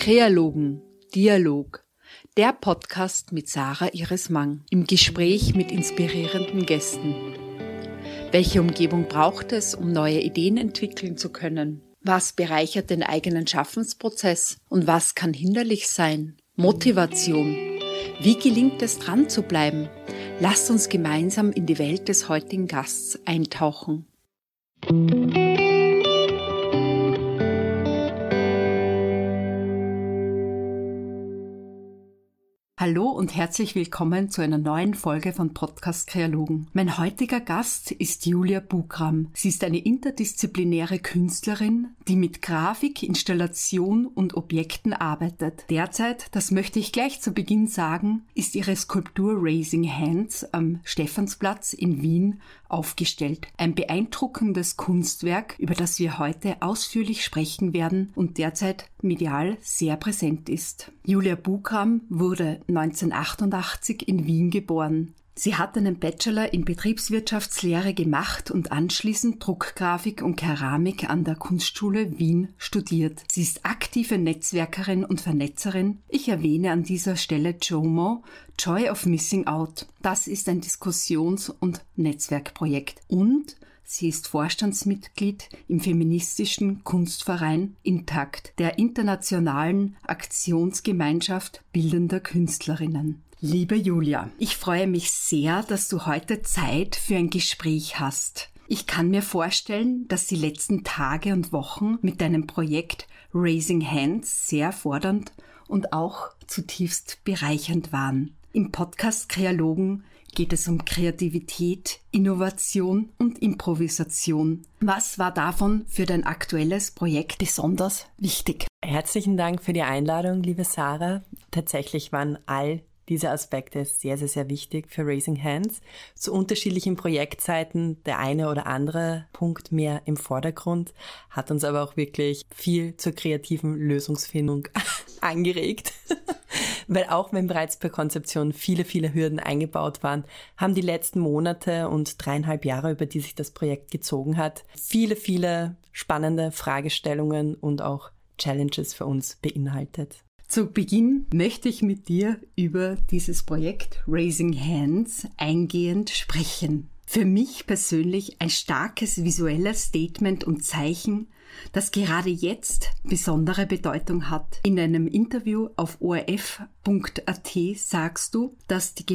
Kreologen, Dialog, der Podcast mit Sarah Iris Mang im Gespräch mit inspirierenden Gästen. Welche Umgebung braucht es, um neue Ideen entwickeln zu können? Was bereichert den eigenen Schaffensprozess und was kann hinderlich sein? Motivation. Wie gelingt es dran zu bleiben? Lasst uns gemeinsam in die Welt des heutigen Gasts eintauchen. Hallo und herzlich willkommen zu einer neuen Folge von Podcast Kreologen. Mein heutiger Gast ist Julia Bugram. Sie ist eine interdisziplinäre Künstlerin, die mit Grafik, Installation und Objekten arbeitet. Derzeit, das möchte ich gleich zu Beginn sagen, ist ihre Skulptur Raising Hands am Stephansplatz in Wien aufgestellt. Ein beeindruckendes Kunstwerk, über das wir heute ausführlich sprechen werden und derzeit medial sehr präsent ist. Julia Bugram wurde 1988 in Wien geboren. Sie hat einen Bachelor in Betriebswirtschaftslehre gemacht und anschließend Druckgrafik und Keramik an der Kunstschule Wien studiert. Sie ist aktive Netzwerkerin und Vernetzerin. Ich erwähne an dieser Stelle JOMO, Joy of Missing Out. Das ist ein Diskussions- und Netzwerkprojekt. Und Sie ist Vorstandsmitglied im feministischen Kunstverein Intakt, der internationalen Aktionsgemeinschaft bildender Künstlerinnen. Liebe Julia, ich freue mich sehr, dass du heute Zeit für ein Gespräch hast. Ich kann mir vorstellen, dass die letzten Tage und Wochen mit deinem Projekt Raising Hands sehr fordernd und auch zutiefst bereichernd waren. Im Podcast Kreologen geht es um Kreativität, Innovation und Improvisation. Was war davon für dein aktuelles Projekt besonders wichtig? Herzlichen Dank für die Einladung, liebe Sarah. Tatsächlich waren all diese Aspekte sehr, sehr, sehr wichtig für Raising Hands. Zu unterschiedlichen Projektzeiten der eine oder andere Punkt mehr im Vordergrund, hat uns aber auch wirklich viel zur kreativen Lösungsfindung angeregt. Weil auch wenn bereits per Konzeption viele, viele Hürden eingebaut waren, haben die letzten Monate und dreieinhalb Jahre, über die sich das Projekt gezogen hat, viele, viele spannende Fragestellungen und auch Challenges für uns beinhaltet. Zu Beginn möchte ich mit dir über dieses Projekt Raising Hands eingehend sprechen. Für mich persönlich ein starkes visuelles Statement und Zeichen das gerade jetzt besondere Bedeutung hat. In einem Interview auf orf.at sagst du, dass die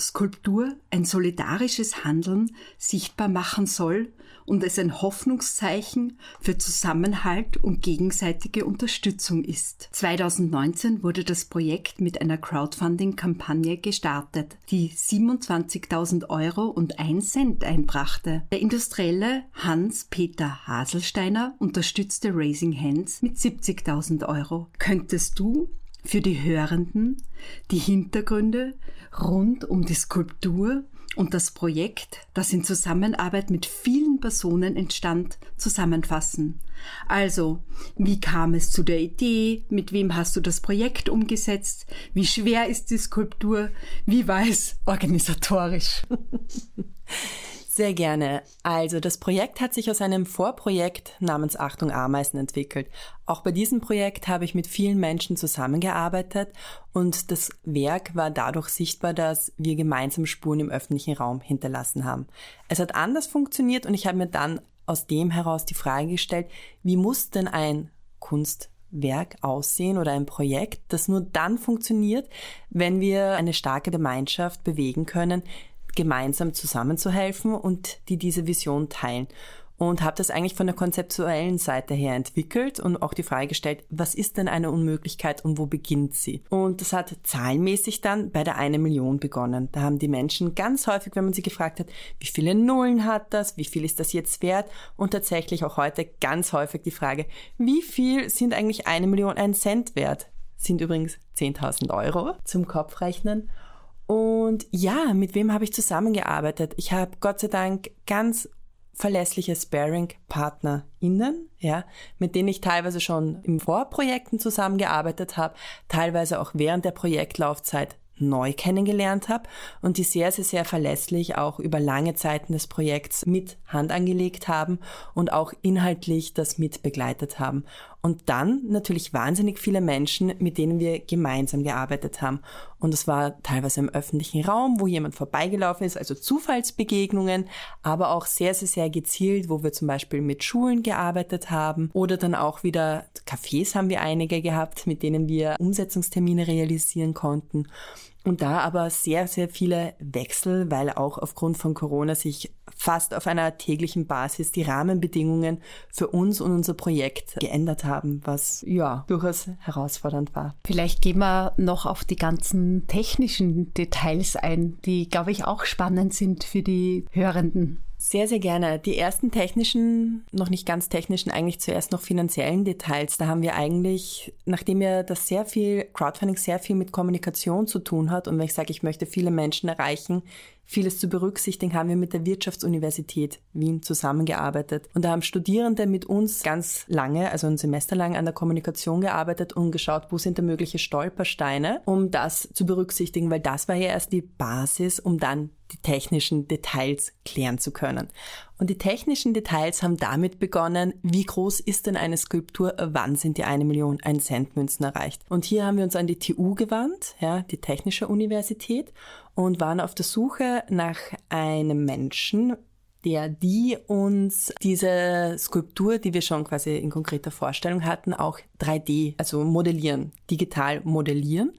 Gemeinschaftsskulptur ein solidarisches Handeln sichtbar machen soll und es ein Hoffnungszeichen für Zusammenhalt und gegenseitige Unterstützung ist. 2019 wurde das Projekt mit einer Crowdfunding-Kampagne gestartet, die 27.000 Euro und 1 Cent einbrachte. Der Industrielle Hans-Peter Haselsteiner unterstützte Raising Hands mit 70.000 Euro. Könntest du für die Hörenden die Hintergründe rund um die Skulptur und das Projekt, das in Zusammenarbeit mit vielen Personen entstand, zusammenfassen. Also, wie kam es zu der Idee? Mit wem hast du das Projekt umgesetzt? Wie schwer ist die Skulptur? Wie war es organisatorisch? Sehr gerne. Also das Projekt hat sich aus einem Vorprojekt namens Achtung Ameisen entwickelt. Auch bei diesem Projekt habe ich mit vielen Menschen zusammengearbeitet und das Werk war dadurch sichtbar, dass wir gemeinsam Spuren im öffentlichen Raum hinterlassen haben. Es hat anders funktioniert und ich habe mir dann aus dem heraus die Frage gestellt, wie muss denn ein Kunstwerk aussehen oder ein Projekt, das nur dann funktioniert, wenn wir eine starke Gemeinschaft bewegen können, gemeinsam zusammenzuhelfen und die diese Vision teilen. Und habe das eigentlich von der konzeptuellen Seite her entwickelt und auch die Frage gestellt, was ist denn eine Unmöglichkeit und wo beginnt sie? Und das hat zahlenmäßig dann bei der eine Million begonnen. Da haben die Menschen ganz häufig, wenn man sie gefragt hat, wie viele Nullen hat das, wie viel ist das jetzt wert? Und tatsächlich auch heute ganz häufig die Frage, wie viel sind eigentlich eine Million ein Cent wert? Sind übrigens 10.000 Euro zum Kopfrechnen. Und ja, mit wem habe ich zusammengearbeitet? Ich habe Gott sei Dank ganz verlässliche Sparing-PartnerInnen, ja, mit denen ich teilweise schon im Vorprojekten zusammengearbeitet habe, teilweise auch während der Projektlaufzeit neu kennengelernt habe und die sehr, sehr, sehr verlässlich auch über lange Zeiten des Projekts mit Hand angelegt haben und auch inhaltlich das mit begleitet haben. Und dann natürlich wahnsinnig viele Menschen, mit denen wir gemeinsam gearbeitet haben. Und es war teilweise im öffentlichen Raum, wo jemand vorbeigelaufen ist, also Zufallsbegegnungen, aber auch sehr, sehr, sehr gezielt, wo wir zum Beispiel mit Schulen gearbeitet haben oder dann auch wieder Cafés haben wir einige gehabt, mit denen wir Umsetzungstermine realisieren konnten. Und da aber sehr, sehr viele Wechsel, weil auch aufgrund von Corona sich fast auf einer täglichen Basis die Rahmenbedingungen für uns und unser Projekt geändert haben, was ja durchaus herausfordernd war. Vielleicht gehen wir noch auf die ganzen technischen Details ein, die, glaube ich, auch spannend sind für die Hörenden. Sehr, sehr gerne. Die ersten technischen, noch nicht ganz technischen, eigentlich zuerst noch finanziellen Details. Da haben wir eigentlich, nachdem ja das sehr viel, Crowdfunding sehr viel mit Kommunikation zu tun hat und wenn ich sage, ich möchte viele Menschen erreichen, vieles zu berücksichtigen, haben wir mit der Wirtschaftsuniversität Wien zusammengearbeitet. Und da haben Studierende mit uns ganz lange, also ein Semester lang an der Kommunikation gearbeitet und geschaut, wo sind da mögliche Stolpersteine, um das zu berücksichtigen, weil das war ja erst die Basis, um dann die technischen Details klären zu können. Und die technischen Details haben damit begonnen, wie groß ist denn eine Skulptur, wann sind die eine Million ein Cent Münzen erreicht. Und hier haben wir uns an die TU gewandt, ja, die Technische Universität, und waren auf der Suche nach einem Menschen, der die uns diese Skulptur, die wir schon quasi in konkreter Vorstellung hatten, auch 3D, also modellieren, digital modellieren.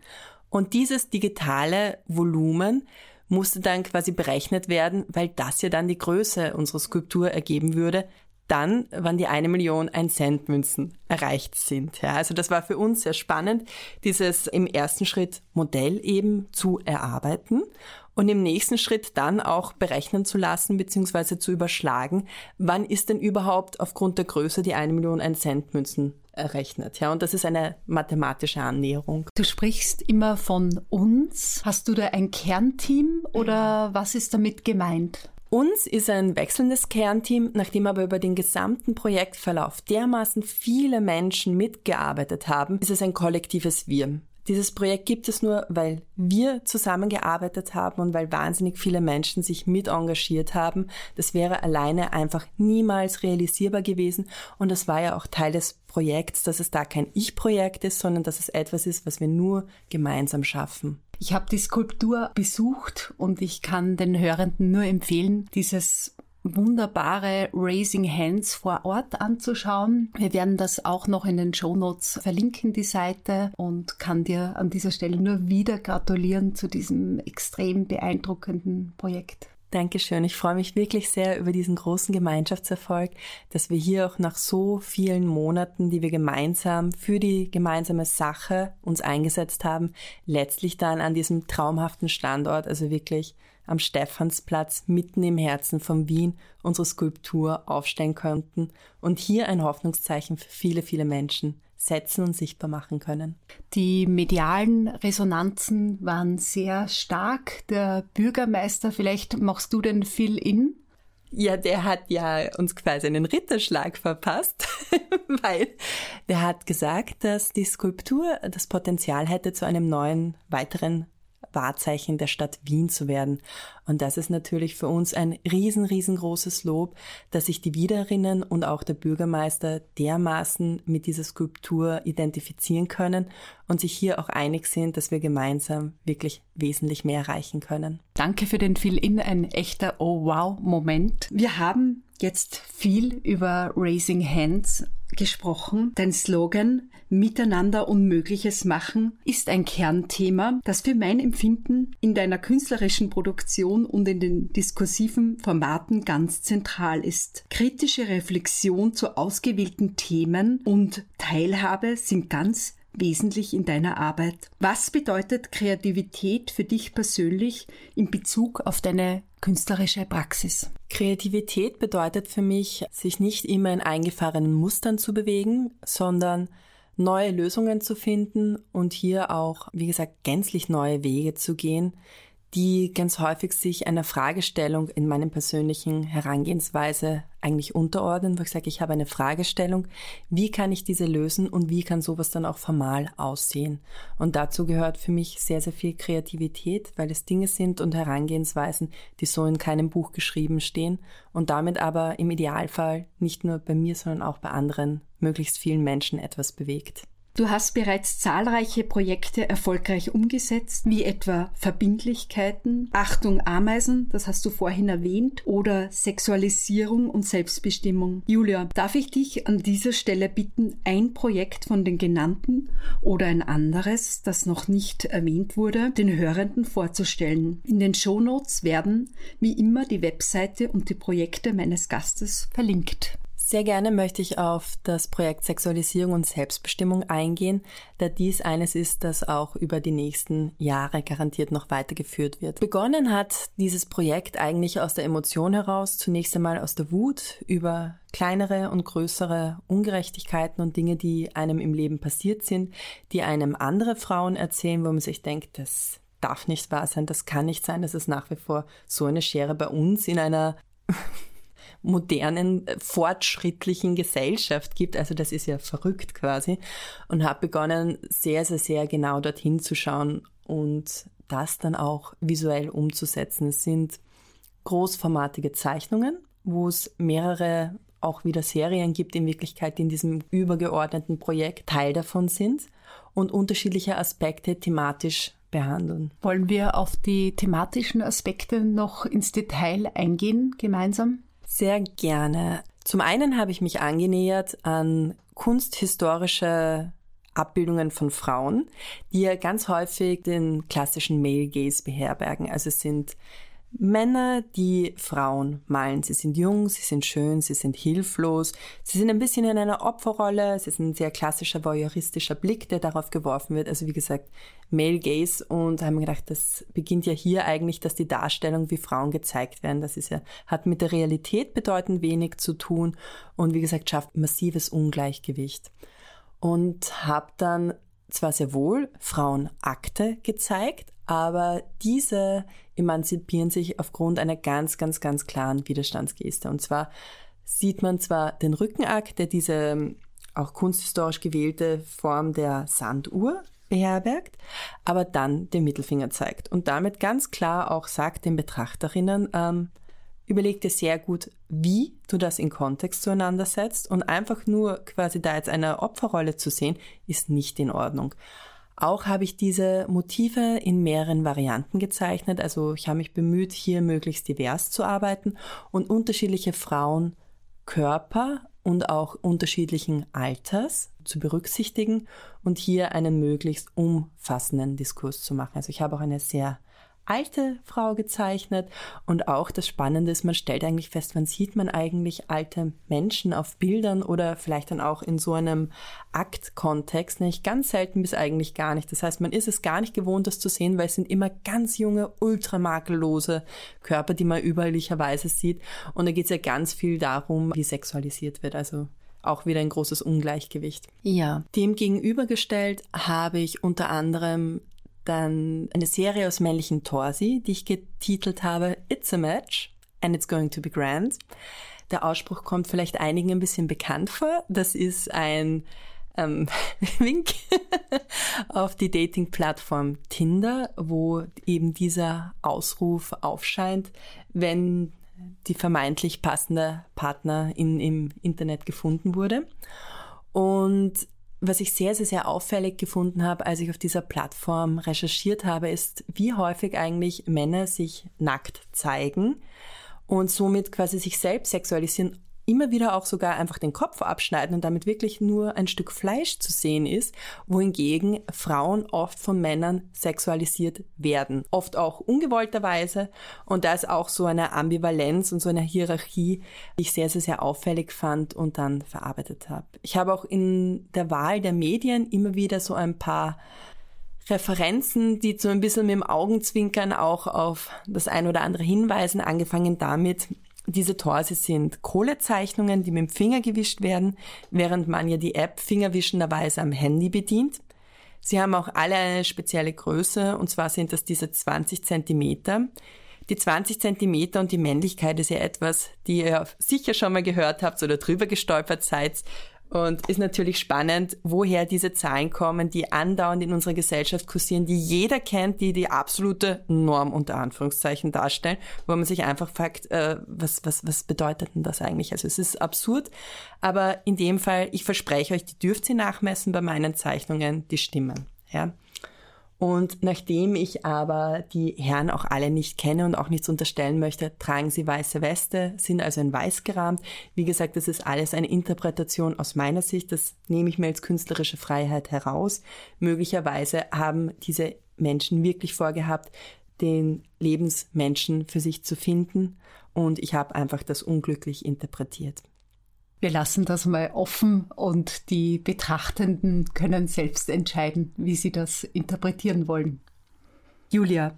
Und dieses digitale Volumen musste dann quasi berechnet werden, weil das ja dann die Größe unserer Skulptur ergeben würde, dann, wann die eine Million ein Cent Münzen erreicht sind. Ja, also das war für uns sehr spannend, dieses im ersten Schritt Modell eben zu erarbeiten und im nächsten Schritt dann auch berechnen zu lassen bzw. zu überschlagen, wann ist denn überhaupt aufgrund der Größe die eine Million ein Cent Münzen errechnet. Ja, und das ist eine mathematische Annäherung. Du sprichst immer von uns. Hast du da ein Kernteam oder was ist damit gemeint? Uns ist ein wechselndes Kernteam, nachdem aber über den gesamten Projektverlauf dermaßen viele Menschen mitgearbeitet haben, ist es ein kollektives Wir. Dieses Projekt gibt es nur, weil wir zusammengearbeitet haben und weil wahnsinnig viele Menschen sich mit engagiert haben. Das wäre alleine einfach niemals realisierbar gewesen. Und das war ja auch Teil des Projekts, dass es da kein Ich-Projekt ist, sondern dass es etwas ist, was wir nur gemeinsam schaffen. Ich habe die Skulptur besucht und ich kann den Hörenden nur empfehlen, dieses wunderbare Raising Hands vor Ort anzuschauen. Wir werden das auch noch in den Show Notes verlinken, die Seite, und kann dir an dieser Stelle nur wieder gratulieren zu diesem extrem beeindruckenden Projekt. Dankeschön. Ich freue mich wirklich sehr über diesen großen Gemeinschaftserfolg, dass wir hier auch nach so vielen Monaten, die wir gemeinsam für die gemeinsame Sache uns eingesetzt haben, letztlich dann an diesem traumhaften Standort, also wirklich am Stephansplatz mitten im Herzen von Wien unsere Skulptur aufstellen könnten und hier ein Hoffnungszeichen für viele, viele Menschen setzen und sichtbar machen können. Die medialen Resonanzen waren sehr stark. Der Bürgermeister, vielleicht machst du den Fill-In? Ja, der hat ja uns quasi einen Ritterschlag verpasst, weil der hat gesagt, dass die Skulptur das Potenzial hätte zu einem neuen, weiteren Wahrzeichen der Stadt Wien zu werden. Und das ist natürlich für uns ein riesen, riesengroßes Lob, dass sich die Wienerinnen und auch der Bürgermeister dermaßen mit dieser Skulptur identifizieren können und sich hier auch einig sind, dass wir gemeinsam wirklich wesentlich mehr erreichen können. Danke für den Fill-In, ein echter Oh-Wow-Moment. Wir haben jetzt viel über Raising Hands gesprochen. Dein Slogan Miteinander Unmögliches machen ist ein Kernthema, das für mein Empfinden in deiner künstlerischen Produktion und in den diskursiven Formaten ganz zentral ist. Kritische Reflexion zu ausgewählten Themen und Teilhabe sind ganz wesentlich in deiner Arbeit. Was bedeutet Kreativität für dich persönlich in Bezug auf deine künstlerische Praxis? Kreativität bedeutet für mich, sich nicht immer in eingefahrenen Mustern zu bewegen, sondern neue Lösungen zu finden und hier auch, wie gesagt, gänzlich neue Wege zu gehen, die ganz häufig sich einer Fragestellung in meinem persönlichen Herangehensweise eigentlich unterordnen, wo ich sage, ich habe eine Fragestellung, wie kann ich diese lösen und wie kann sowas dann auch formal aussehen? Und dazu gehört für mich sehr, sehr viel Kreativität, weil es Dinge sind und Herangehensweisen, die so in keinem Buch geschrieben stehen und damit aber im Idealfall nicht nur bei mir, sondern auch bei anderen möglichst vielen Menschen etwas bewegt. Du hast bereits zahlreiche Projekte erfolgreich umgesetzt, wie etwa Verbindlichkeiten, Achtung Ameisen, das hast du vorhin erwähnt, oder Sexualisierung und Selbstbestimmung. Julia, darf ich dich an dieser Stelle bitten, ein Projekt von den genannten oder ein anderes, das noch nicht erwähnt wurde, den Hörenden vorzustellen? In den Shownotes werden, wie immer, die Webseite und die Projekte meines Gastes verlinkt. Sehr gerne möchte ich auf das Projekt Sexualisierung und Selbstbestimmung eingehen, da dies eines ist, das auch über die nächsten Jahre garantiert noch weitergeführt wird. Begonnen hat dieses Projekt eigentlich aus der Emotion heraus, zunächst einmal aus der Wut über kleinere und größere Ungerechtigkeiten und Dinge, die einem im Leben passiert sind, die einem andere Frauen erzählen, wo man sich denkt, das darf nicht wahr sein, das kann nicht sein, dass es nach wie vor so eine Schere bei uns in einer modernen, äh, fortschrittlichen Gesellschaft gibt. Also das ist ja verrückt quasi. Und habe begonnen, sehr, sehr, sehr genau dorthin zu schauen und das dann auch visuell umzusetzen. Es sind großformatige Zeichnungen, wo es mehrere auch wieder Serien gibt in Wirklichkeit, die in diesem übergeordneten Projekt Teil davon sind und unterschiedliche Aspekte thematisch behandeln. Wollen wir auf die thematischen Aspekte noch ins Detail eingehen gemeinsam? Sehr gerne. Zum einen habe ich mich angenähert an kunsthistorische Abbildungen von Frauen, die ja ganz häufig den klassischen Male Gaze beherbergen. Also es sind Männer, die Frauen malen. Sie sind jung, sie sind schön, sie sind hilflos, sie sind ein bisschen in einer Opferrolle, es ist ein sehr klassischer voyeuristischer Blick, der darauf geworfen wird. Also wie gesagt, Male Gaze und haben gedacht, das beginnt ja hier eigentlich, dass die Darstellung, wie Frauen gezeigt werden, das ist ja, hat mit der Realität bedeutend wenig zu tun und wie gesagt, schafft massives Ungleichgewicht. Und habe dann zwar sehr wohl Frauenakte gezeigt, aber diese emanzipieren sich aufgrund einer ganz, ganz, ganz klaren Widerstandsgeste. Und zwar sieht man zwar den Rückenakt, der diese ähm, auch kunsthistorisch gewählte Form der Sanduhr beherbergt, aber dann den Mittelfinger zeigt und damit ganz klar auch sagt den Betrachterinnen, ähm, überleg dir sehr gut, wie du das in Kontext zueinander setzt und einfach nur quasi da jetzt eine Opferrolle zu sehen, ist nicht in Ordnung. Auch habe ich diese Motive in mehreren Varianten gezeichnet. Also ich habe mich bemüht, hier möglichst divers zu arbeiten und unterschiedliche Frauen Körper und auch unterschiedlichen Alters zu berücksichtigen und hier einen möglichst umfassenden Diskurs zu machen. Also ich habe auch eine sehr alte Frau gezeichnet. Und auch das Spannende ist, man stellt eigentlich fest, wann sieht man eigentlich alte Menschen auf Bildern oder vielleicht dann auch in so einem Aktkontext, nämlich ganz selten bis eigentlich gar nicht. Das heißt, man ist es gar nicht gewohnt, das zu sehen, weil es sind immer ganz junge, ultramakellose Körper, die man überalllicherweise sieht. Und da geht es ja ganz viel darum, wie sexualisiert wird. Also auch wieder ein großes Ungleichgewicht. Ja, dem gegenübergestellt habe ich unter anderem dann eine Serie aus männlichen Torsi, die ich getitelt habe It's a Match and It's Going to be Grand. Der Ausspruch kommt vielleicht einigen ein bisschen bekannt vor. Das ist ein ähm, Wink auf die Dating-Plattform Tinder, wo eben dieser Ausruf aufscheint, wenn die vermeintlich passende Partner in, im Internet gefunden wurde. Und was ich sehr, sehr, sehr auffällig gefunden habe, als ich auf dieser Plattform recherchiert habe, ist, wie häufig eigentlich Männer sich nackt zeigen und somit quasi sich selbst sexualisieren, immer wieder auch sogar einfach den Kopf abschneiden und damit wirklich nur ein Stück Fleisch zu sehen ist, wohingegen Frauen oft von Männern sexualisiert werden. Oft auch ungewollterweise und da ist auch so eine Ambivalenz und so eine Hierarchie, die ich sehr, sehr, sehr auffällig fand und dann verarbeitet habe. Ich habe auch in der Wahl der Medien immer wieder so ein paar Referenzen, die so ein bisschen mit dem Augenzwinkern auch auf das ein oder andere hinweisen, angefangen damit, diese Torse sind Kohlezeichnungen, die mit dem Finger gewischt werden, während man ja die App fingerwischenderweise am Handy bedient. Sie haben auch alle eine spezielle Größe, und zwar sind das diese 20 Zentimeter. Die 20 Zentimeter und die Männlichkeit ist ja etwas, die ihr sicher schon mal gehört habt oder drüber gestolpert seid. Und ist natürlich spannend, woher diese Zahlen kommen, die andauernd in unserer Gesellschaft kursieren, die jeder kennt, die die absolute Norm unter Anführungszeichen darstellen, wo man sich einfach fragt, äh, was, was, was bedeutet denn das eigentlich? Also es ist absurd, aber in dem Fall, ich verspreche euch, die dürft ihr nachmessen bei meinen Zeichnungen, die stimmen. Ja? Und nachdem ich aber die Herren auch alle nicht kenne und auch nichts unterstellen möchte, tragen sie weiße Weste, sind also in weiß gerahmt. Wie gesagt, das ist alles eine Interpretation aus meiner Sicht. Das nehme ich mir als künstlerische Freiheit heraus. Möglicherweise haben diese Menschen wirklich vorgehabt, den Lebensmenschen für sich zu finden. Und ich habe einfach das unglücklich interpretiert. Wir lassen das mal offen und die Betrachtenden können selbst entscheiden, wie sie das interpretieren wollen. Julia,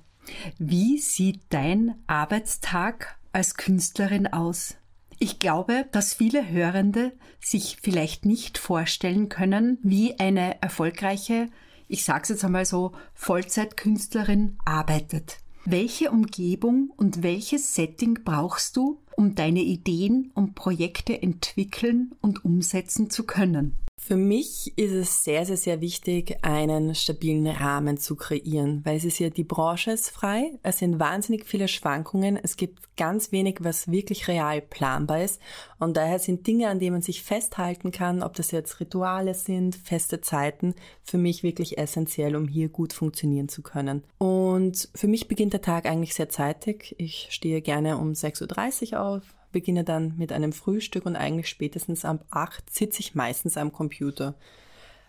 wie sieht dein Arbeitstag als Künstlerin aus? Ich glaube, dass viele Hörende sich vielleicht nicht vorstellen können, wie eine erfolgreiche, ich sage es jetzt einmal so, Vollzeitkünstlerin arbeitet. Welche Umgebung und welches Setting brauchst du, um deine Ideen und Projekte entwickeln und umsetzen zu können? Für mich ist es sehr, sehr, sehr wichtig, einen stabilen Rahmen zu kreieren, weil es ist ja, die Branche ist frei, es sind wahnsinnig viele Schwankungen, es gibt ganz wenig, was wirklich real planbar ist und daher sind Dinge, an denen man sich festhalten kann, ob das jetzt Rituale sind, feste Zeiten, für mich wirklich essentiell, um hier gut funktionieren zu können. Und für mich beginnt der Tag eigentlich sehr zeitig. Ich stehe gerne um 6.30 Uhr auf, beginne dann mit einem Frühstück und eigentlich spätestens ab acht sitze ich meistens am Computer.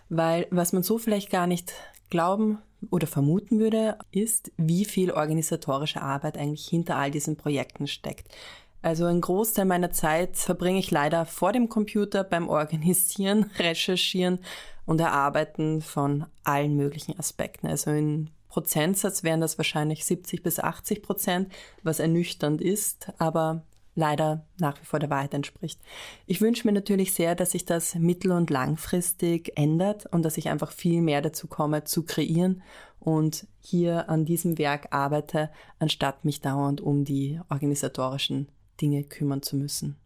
Weil was man so vielleicht gar nicht glauben oder vermuten würde, ist, wie viel organisatorische Arbeit eigentlich hinter all diesen Projekten steckt. Also ein Großteil meiner Zeit verbringe ich leider vor dem Computer beim Organisieren, Recherchieren und Erarbeiten von allen möglichen Aspekten. Also in Prozentsatz wären das wahrscheinlich 70 bis 80 Prozent, was ernüchternd ist, aber leider nach wie vor der Wahrheit entspricht. Ich wünsche mir natürlich sehr, dass sich das mittel- und langfristig ändert und dass ich einfach viel mehr dazu komme, zu kreieren und hier an diesem Werk arbeite, anstatt mich dauernd um die organisatorischen Dinge kümmern zu müssen.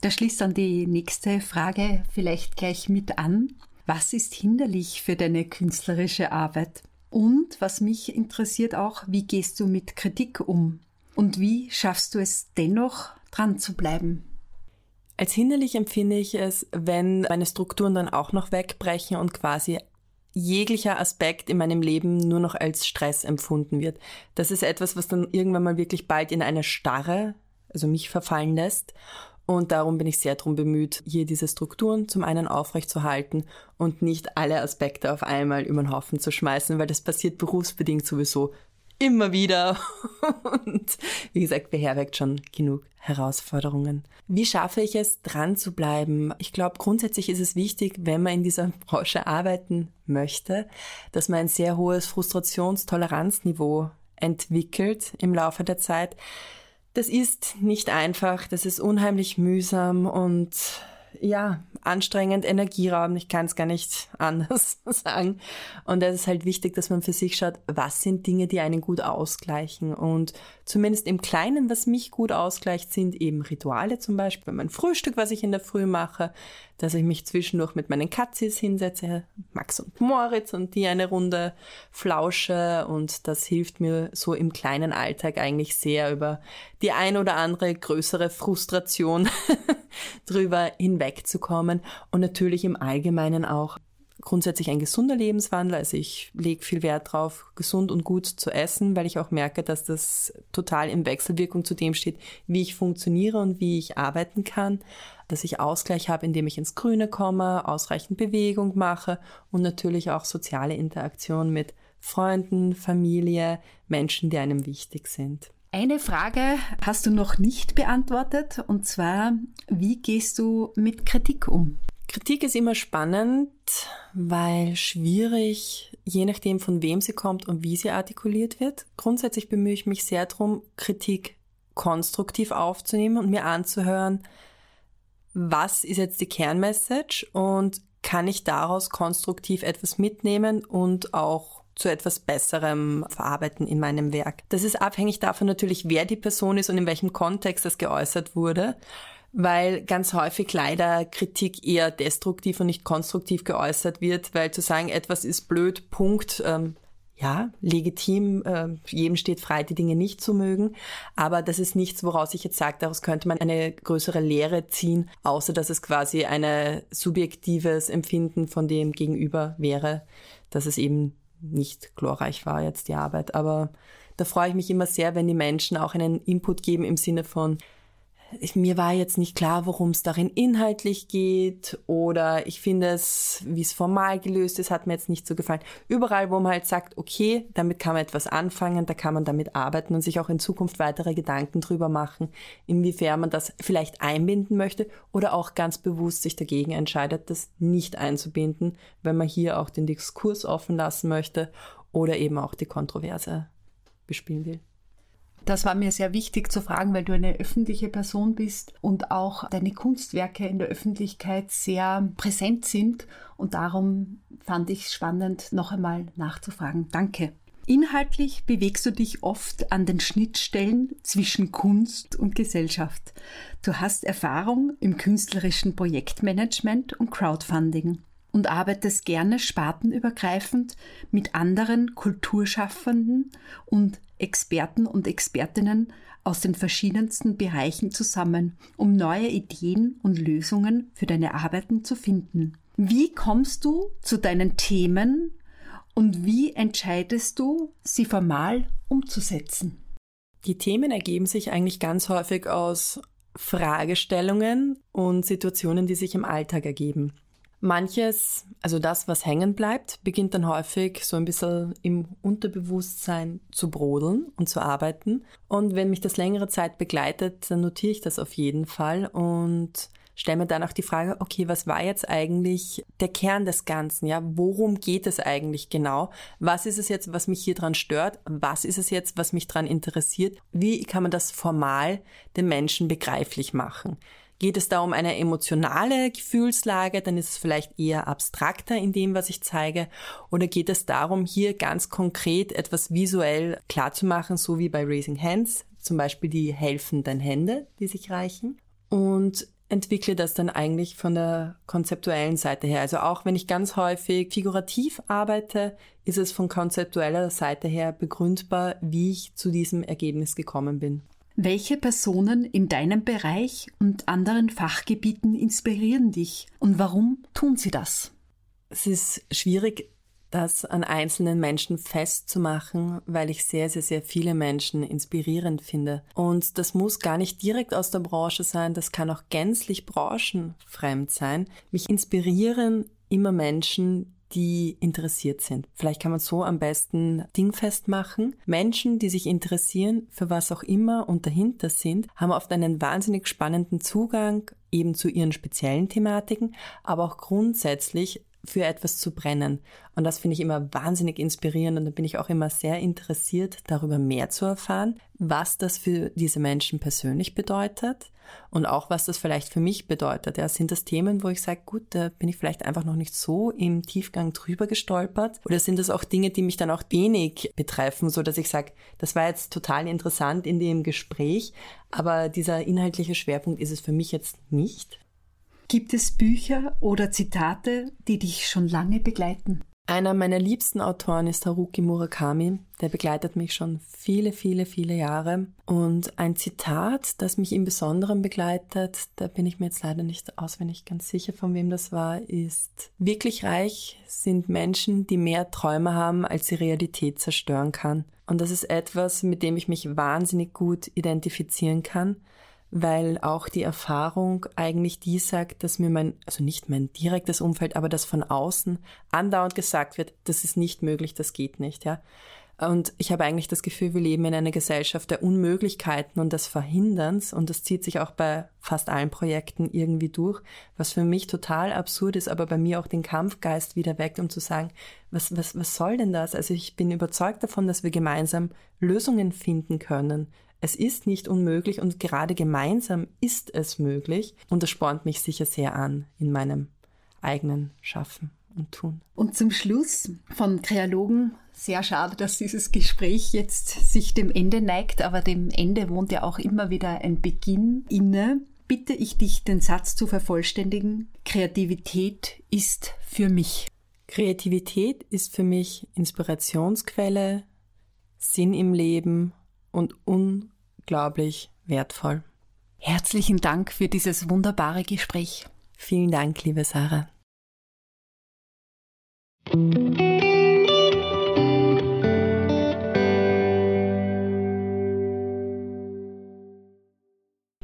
Da schließt dann die nächste Frage vielleicht gleich mit an. Was ist hinderlich für deine künstlerische Arbeit? Und was mich interessiert auch, wie gehst du mit Kritik um? Und wie schaffst du es dennoch, dran zu bleiben. Als hinderlich empfinde ich es, wenn meine Strukturen dann auch noch wegbrechen und quasi jeglicher Aspekt in meinem Leben nur noch als Stress empfunden wird. Das ist etwas, was dann irgendwann mal wirklich bald in eine Starre, also mich verfallen lässt. Und darum bin ich sehr darum bemüht, hier diese Strukturen zum einen aufrechtzuerhalten und nicht alle Aspekte auf einmal über den Haufen zu schmeißen, weil das passiert berufsbedingt sowieso immer wieder. Und wie gesagt, beherbergt schon genug Herausforderungen. Wie schaffe ich es, dran zu bleiben? Ich glaube, grundsätzlich ist es wichtig, wenn man in dieser Branche arbeiten möchte, dass man ein sehr hohes Frustrationstoleranzniveau entwickelt im Laufe der Zeit. Das ist nicht einfach, das ist unheimlich mühsam und ja, anstrengend, energieraubend, ich kann es gar nicht anders sagen. Und es ist halt wichtig, dass man für sich schaut, was sind Dinge, die einen gut ausgleichen. Und zumindest im Kleinen, was mich gut ausgleicht, sind eben Rituale zum Beispiel. Mein Frühstück, was ich in der Früh mache, dass ich mich zwischendurch mit meinen Katzis hinsetze, Max und Moritz, und die eine Runde flausche. Und das hilft mir so im kleinen Alltag eigentlich sehr über die ein oder andere größere Frustration drüber hinwegzukommen. Und natürlich im Allgemeinen auch grundsätzlich ein gesunder Lebenswandel. Also ich lege viel Wert darauf, gesund und gut zu essen, weil ich auch merke, dass das total in Wechselwirkung zu dem steht, wie ich funktioniere und wie ich arbeiten kann. Dass ich Ausgleich habe, indem ich ins Grüne komme, ausreichend Bewegung mache und natürlich auch soziale Interaktion mit Freunden, Familie, Menschen, die einem wichtig sind. Eine Frage hast du noch nicht beantwortet, und zwar, wie gehst du mit Kritik um? Kritik ist immer spannend, weil schwierig, je nachdem von wem sie kommt und wie sie artikuliert wird. Grundsätzlich bemühe ich mich sehr darum, Kritik konstruktiv aufzunehmen und mir anzuhören, was ist jetzt die Kernmessage und kann ich daraus konstruktiv etwas mitnehmen und auch zu etwas Besserem verarbeiten in meinem Werk. Das ist abhängig davon natürlich, wer die Person ist und in welchem Kontext das geäußert wurde weil ganz häufig leider Kritik eher destruktiv und nicht konstruktiv geäußert wird, weil zu sagen, etwas ist blöd, Punkt, ähm, ja, legitim, äh, jedem steht frei, die Dinge nicht zu mögen, aber das ist nichts, woraus ich jetzt sage, daraus könnte man eine größere Lehre ziehen, außer dass es quasi ein subjektives Empfinden von dem Gegenüber wäre, dass es eben nicht glorreich war jetzt die Arbeit. Aber da freue ich mich immer sehr, wenn die Menschen auch einen Input geben im Sinne von, mir war jetzt nicht klar, worum es darin inhaltlich geht oder ich finde es, wie es formal gelöst ist, hat mir jetzt nicht so gefallen. Überall, wo man halt sagt, okay, damit kann man etwas anfangen, da kann man damit arbeiten und sich auch in Zukunft weitere Gedanken drüber machen, inwiefern man das vielleicht einbinden möchte oder auch ganz bewusst sich dagegen entscheidet, das nicht einzubinden, wenn man hier auch den Diskurs offen lassen möchte oder eben auch die Kontroverse bespielen will. Das war mir sehr wichtig zu fragen, weil du eine öffentliche Person bist und auch deine Kunstwerke in der Öffentlichkeit sehr präsent sind. Und darum fand ich es spannend, noch einmal nachzufragen. Danke. Inhaltlich bewegst du dich oft an den Schnittstellen zwischen Kunst und Gesellschaft. Du hast Erfahrung im künstlerischen Projektmanagement und Crowdfunding und arbeitest gerne spartenübergreifend mit anderen Kulturschaffenden und Experten und Expertinnen aus den verschiedensten Bereichen zusammen, um neue Ideen und Lösungen für deine Arbeiten zu finden. Wie kommst du zu deinen Themen und wie entscheidest du, sie formal umzusetzen? Die Themen ergeben sich eigentlich ganz häufig aus Fragestellungen und Situationen, die sich im Alltag ergeben. Manches, also das, was hängen bleibt, beginnt dann häufig so ein bisschen im Unterbewusstsein zu brodeln und zu arbeiten. Und wenn mich das längere Zeit begleitet, dann notiere ich das auf jeden Fall und stelle mir dann auch die Frage, okay, was war jetzt eigentlich der Kern des Ganzen? Ja, worum geht es eigentlich genau? Was ist es jetzt, was mich hier dran stört? Was ist es jetzt, was mich dran interessiert? Wie kann man das formal den Menschen begreiflich machen? Geht es da um eine emotionale Gefühlslage, dann ist es vielleicht eher abstrakter in dem, was ich zeige. Oder geht es darum, hier ganz konkret etwas visuell klarzumachen, so wie bei Raising Hands, zum Beispiel die helfenden Hände, die sich reichen. Und entwickle das dann eigentlich von der konzeptuellen Seite her. Also auch wenn ich ganz häufig figurativ arbeite, ist es von konzeptueller Seite her begründbar, wie ich zu diesem Ergebnis gekommen bin. Welche Personen in deinem Bereich und anderen Fachgebieten inspirieren dich und warum tun sie das? Es ist schwierig, das an einzelnen Menschen festzumachen, weil ich sehr, sehr, sehr viele Menschen inspirierend finde. Und das muss gar nicht direkt aus der Branche sein, das kann auch gänzlich branchenfremd sein. Mich inspirieren immer Menschen, die interessiert sind. Vielleicht kann man so am besten dingfest machen. Menschen, die sich interessieren für was auch immer und dahinter sind, haben oft einen wahnsinnig spannenden Zugang eben zu ihren speziellen Thematiken, aber auch grundsätzlich für etwas zu brennen. Und das finde ich immer wahnsinnig inspirierend und da bin ich auch immer sehr interessiert, darüber mehr zu erfahren, was das für diese Menschen persönlich bedeutet und auch was das vielleicht für mich bedeutet. Ja, sind das Themen, wo ich sage, gut, da bin ich vielleicht einfach noch nicht so im Tiefgang drüber gestolpert? Oder sind das auch Dinge, die mich dann auch wenig betreffen, so dass ich sage, das war jetzt total interessant in dem Gespräch, aber dieser inhaltliche Schwerpunkt ist es für mich jetzt nicht? Gibt es Bücher oder Zitate, die dich schon lange begleiten? Einer meiner liebsten Autoren ist Haruki Murakami. Der begleitet mich schon viele, viele, viele Jahre. Und ein Zitat, das mich im Besonderen begleitet, da bin ich mir jetzt leider nicht auswendig ganz sicher, von wem das war, ist, wirklich reich sind Menschen, die mehr Träume haben, als die Realität zerstören kann. Und das ist etwas, mit dem ich mich wahnsinnig gut identifizieren kann weil auch die Erfahrung eigentlich die sagt, dass mir mein, also nicht mein direktes Umfeld, aber das von außen andauernd gesagt wird, das ist nicht möglich, das geht nicht, ja. Und ich habe eigentlich das Gefühl, wir leben in einer Gesellschaft der Unmöglichkeiten und des Verhinderns und das zieht sich auch bei fast allen Projekten irgendwie durch, was für mich total absurd ist, aber bei mir auch den Kampfgeist wieder weckt, um zu sagen, was, was, was soll denn das? Also ich bin überzeugt davon, dass wir gemeinsam Lösungen finden können es ist nicht unmöglich und gerade gemeinsam ist es möglich und das spornt mich sicher sehr an in meinem eigenen Schaffen und Tun. Und zum Schluss von Kreologen, sehr schade, dass dieses Gespräch jetzt sich dem Ende neigt, aber dem Ende wohnt ja auch immer wieder ein Beginn inne. bitte ich dich, den Satz zu vervollständigen. Kreativität ist für mich. Kreativität ist für mich Inspirationsquelle, Sinn im Leben und unglaublich wertvoll. Herzlichen Dank für dieses wunderbare Gespräch. Vielen Dank, liebe Sarah.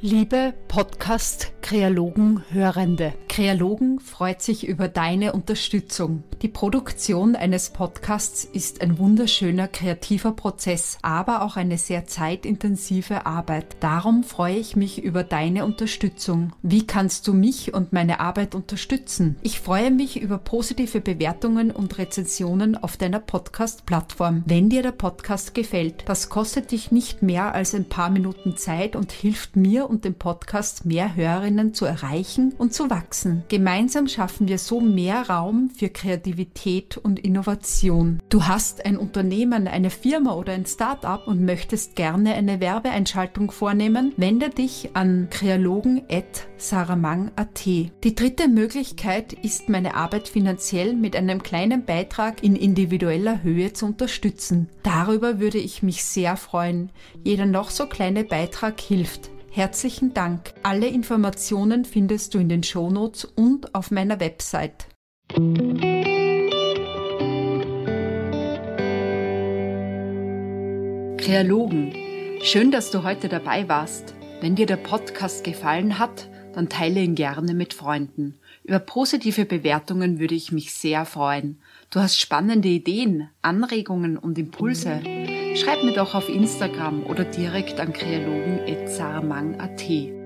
Liebe Podcast-Kreologen-Hörende, Kreologen freut sich über deine Unterstützung. Die Produktion eines Podcasts ist ein wunderschöner kreativer Prozess, aber auch eine sehr zeitintensive Arbeit. Darum freue ich mich über deine Unterstützung. Wie kannst du mich und meine Arbeit unterstützen? Ich freue mich über positive Bewertungen und Rezensionen auf deiner Podcast-Plattform. Wenn dir der Podcast gefällt, das kostet dich nicht mehr als ein paar Minuten Zeit und hilft mir und dem Podcast mehr Hörerinnen zu erreichen und zu wachsen. Gemeinsam schaffen wir so mehr Raum für Kreativität und Innovation. Du hast ein Unternehmen, eine Firma oder ein Startup und möchtest gerne eine Werbeeinschaltung vornehmen, wende dich an kreologen.saramang.at. Die dritte Möglichkeit ist, meine Arbeit finanziell mit einem kleinen Beitrag in individueller Höhe zu unterstützen. Darüber würde ich mich sehr freuen. Jeder noch so kleine Beitrag hilft. Herzlichen Dank. Alle Informationen findest du in den Shownotes und auf meiner Website. Kreologen, schön, dass du heute dabei warst. Wenn dir der Podcast gefallen hat, dann teile ihn gerne mit Freunden. Über positive Bewertungen würde ich mich sehr freuen. Du hast spannende Ideen, Anregungen und Impulse Schreib mir doch auf Instagram oder direkt an kreologen.saramang.at.